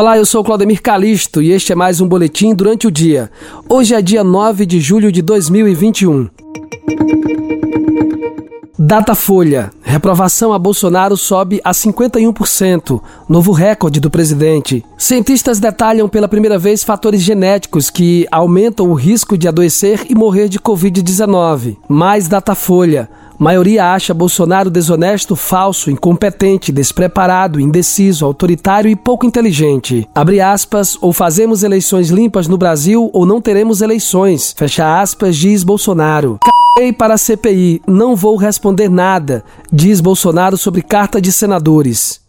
Olá, eu sou Claudemir Calisto e este é mais um boletim durante o dia. Hoje é dia 9 de julho de 2021. Datafolha. Reprovação a Bolsonaro sobe a 51%, novo recorde do presidente. Cientistas detalham pela primeira vez fatores genéticos que aumentam o risco de adoecer e morrer de Covid-19. Mais Datafolha. Maioria acha Bolsonaro desonesto, falso, incompetente, despreparado, indeciso, autoritário e pouco inteligente. Abre aspas, ou fazemos eleições limpas no Brasil ou não teremos eleições. Fecha aspas, diz Bolsonaro. Ei para a CPI, não vou responder nada, diz Bolsonaro sobre carta de senadores.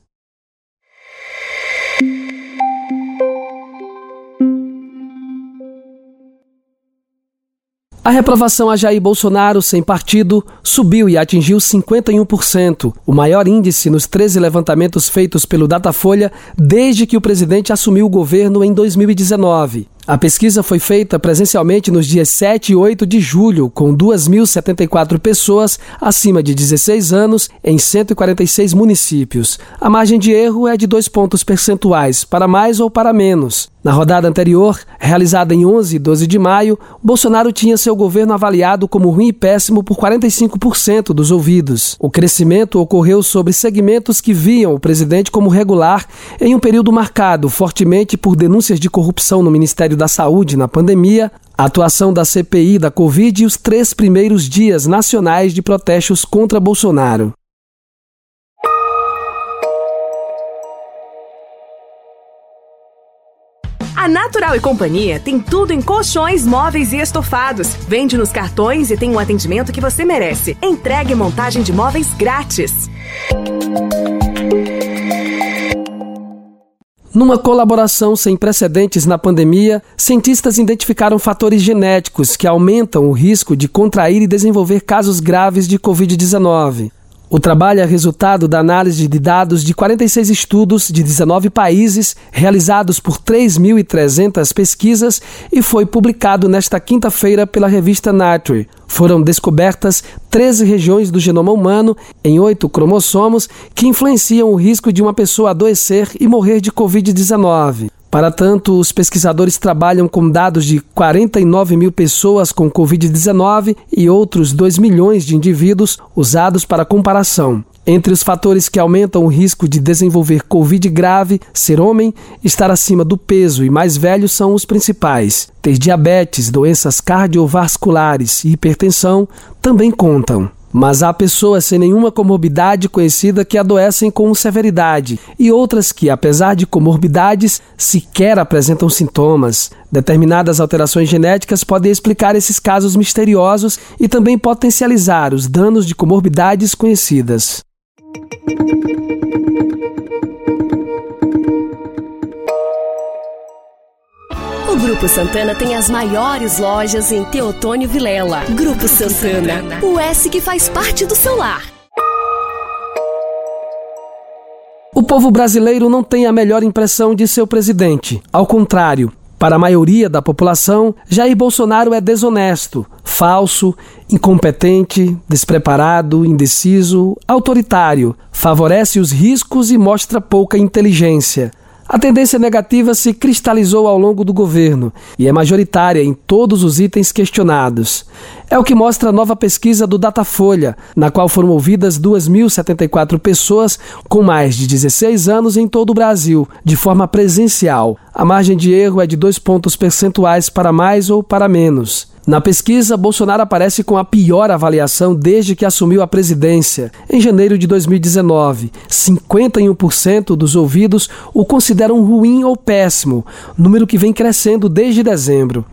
A reprovação a Jair Bolsonaro sem partido subiu e atingiu 51%, o maior índice nos 13 levantamentos feitos pelo Datafolha desde que o presidente assumiu o governo em 2019. A pesquisa foi feita presencialmente nos dias 7 e 8 de julho, com 2.074 pessoas acima de 16 anos em 146 municípios. A margem de erro é de dois pontos percentuais, para mais ou para menos. Na rodada anterior, realizada em 11 e 12 de maio, Bolsonaro tinha seu governo avaliado como ruim e péssimo por 45% dos ouvidos. O crescimento ocorreu sobre segmentos que viam o presidente como regular em um período marcado fortemente por denúncias de corrupção no Ministério Ministério da Saúde na pandemia, a atuação da CPI da Covid e os três primeiros dias nacionais de protestos contra Bolsonaro. A Natural e Companhia tem tudo em colchões, móveis e estofados. Vende nos cartões e tem um atendimento que você merece. Entregue montagem de móveis grátis. Numa colaboração sem precedentes na pandemia, cientistas identificaram fatores genéticos que aumentam o risco de contrair e desenvolver casos graves de Covid-19. O trabalho é resultado da análise de dados de 46 estudos de 19 países, realizados por 3.300 pesquisas e foi publicado nesta quinta-feira pela revista Nature. Foram descobertas 13 regiões do genoma humano em oito cromossomos que influenciam o risco de uma pessoa adoecer e morrer de Covid-19. Para tanto, os pesquisadores trabalham com dados de 49 mil pessoas com Covid-19 e outros 2 milhões de indivíduos usados para comparação. Entre os fatores que aumentam o risco de desenvolver Covid grave, ser homem, estar acima do peso e mais velho são os principais. Ter diabetes, doenças cardiovasculares e hipertensão também contam. Mas há pessoas sem nenhuma comorbidade conhecida que adoecem com severidade e outras que, apesar de comorbidades, sequer apresentam sintomas. Determinadas alterações genéticas podem explicar esses casos misteriosos e também potencializar os danos de comorbidades conhecidas. Grupo Santana tem as maiores lojas em Teotônio Vilela. Grupo Santana, o S que faz parte do seu lar. O povo brasileiro não tem a melhor impressão de seu presidente. Ao contrário, para a maioria da população, Jair Bolsonaro é desonesto, falso, incompetente, despreparado, indeciso, autoritário, favorece os riscos e mostra pouca inteligência. A tendência negativa se cristalizou ao longo do governo e é majoritária em todos os itens questionados. É o que mostra a nova pesquisa do Datafolha, na qual foram ouvidas 2.074 pessoas com mais de 16 anos em todo o Brasil, de forma presencial. A margem de erro é de dois pontos percentuais para mais ou para menos. Na pesquisa, Bolsonaro aparece com a pior avaliação desde que assumiu a presidência. Em janeiro de 2019, 51% dos ouvidos o consideram ruim ou péssimo, número que vem crescendo desde dezembro.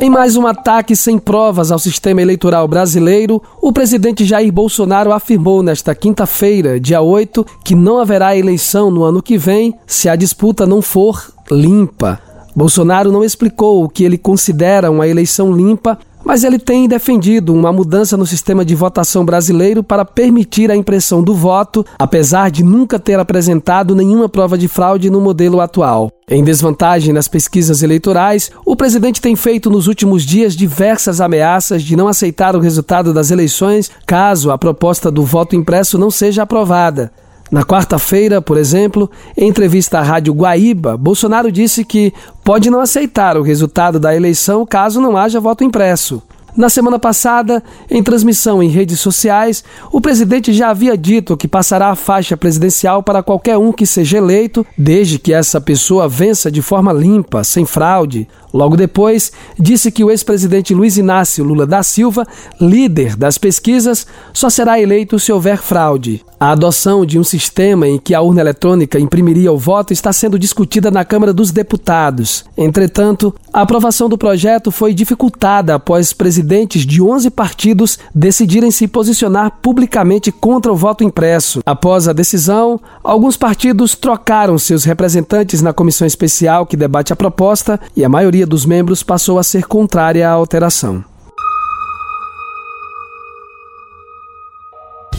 Em mais um ataque sem provas ao sistema eleitoral brasileiro, o presidente Jair Bolsonaro afirmou nesta quinta-feira, dia 8, que não haverá eleição no ano que vem se a disputa não for limpa. Bolsonaro não explicou o que ele considera uma eleição limpa, mas ele tem defendido uma mudança no sistema de votação brasileiro para permitir a impressão do voto, apesar de nunca ter apresentado nenhuma prova de fraude no modelo atual. Em desvantagem nas pesquisas eleitorais, o presidente tem feito nos últimos dias diversas ameaças de não aceitar o resultado das eleições caso a proposta do voto impresso não seja aprovada. Na quarta-feira, por exemplo, em entrevista à Rádio Guaíba, Bolsonaro disse que pode não aceitar o resultado da eleição caso não haja voto impresso. Na semana passada, em transmissão em redes sociais, o presidente já havia dito que passará a faixa presidencial para qualquer um que seja eleito, desde que essa pessoa vença de forma limpa, sem fraude. Logo depois, disse que o ex-presidente Luiz Inácio Lula da Silva, líder das pesquisas, só será eleito se houver fraude. A adoção de um sistema em que a urna eletrônica imprimiria o voto está sendo discutida na Câmara dos Deputados. Entretanto, a aprovação do projeto foi dificultada após presidentes de 11 partidos decidirem se posicionar publicamente contra o voto impresso. Após a decisão, alguns partidos trocaram seus representantes na comissão especial que debate a proposta e a maioria dos membros passou a ser contrária à alteração.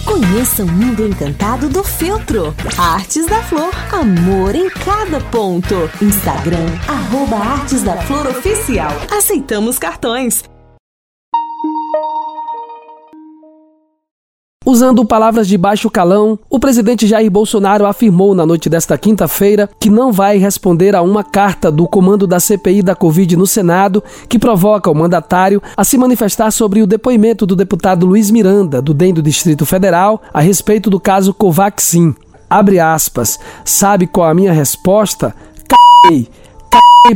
Conheça o mundo encantado do feltro. Artes da Flor, amor em cada ponto. Instagram, arroba Artes da Flor Oficial. Aceitamos cartões. Usando palavras de baixo calão, o presidente Jair Bolsonaro afirmou na noite desta quinta-feira que não vai responder a uma carta do comando da CPI da Covid no Senado que provoca o mandatário a se manifestar sobre o depoimento do deputado Luiz Miranda, do DEM do Distrito Federal, a respeito do caso Covaxin. Abre aspas. Sabe qual a minha resposta? Caguei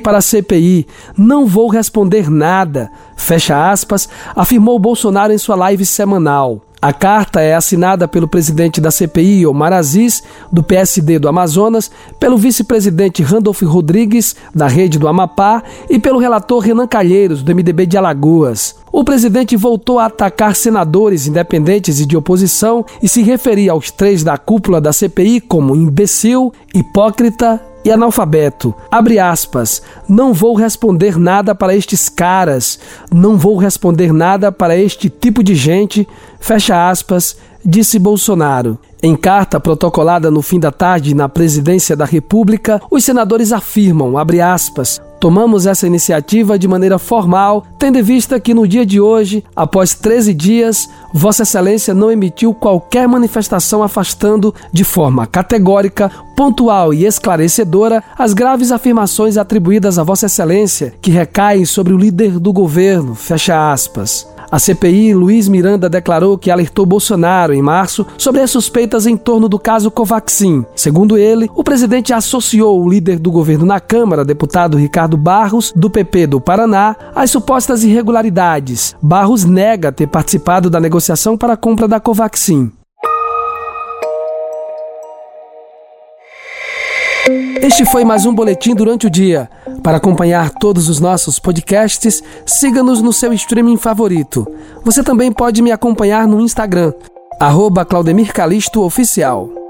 para a CPI, não vou responder nada, fecha aspas, afirmou Bolsonaro em sua live semanal. A carta é assinada pelo presidente da CPI, Omar Aziz, do PSD do Amazonas, pelo vice-presidente Randolph Rodrigues, da Rede do Amapá, e pelo relator Renan Calheiros, do MDB de Alagoas. O presidente voltou a atacar senadores independentes e de oposição e se referia aos três da cúpula da CPI como imbecil, hipócrita e analfabeto. Abre aspas. Não vou responder nada para estes caras. Não vou responder nada para este tipo de gente. Fecha aspas, disse Bolsonaro. Em carta protocolada no fim da tarde na presidência da República, os senadores afirmam, aspas, Tomamos essa iniciativa de maneira formal, tendo em vista que no dia de hoje, após 13 dias, Vossa Excelência não emitiu qualquer manifestação afastando de forma categórica, pontual e esclarecedora as graves afirmações atribuídas a Vossa Excelência, que recaem sobre o líder do governo. Fecha aspas. A CPI, Luiz Miranda declarou que alertou Bolsonaro em março sobre as suspeitas em torno do caso Covaxin. Segundo ele, o presidente associou o líder do governo na Câmara, deputado Ricardo Barros, do PP do Paraná, às supostas irregularidades. Barros nega ter participado da negociação para a compra da Covaxin. Este foi mais um boletim durante o dia. Para acompanhar todos os nossos podcasts, siga-nos no seu streaming favorito. Você também pode me acompanhar no Instagram, arroba Oficial.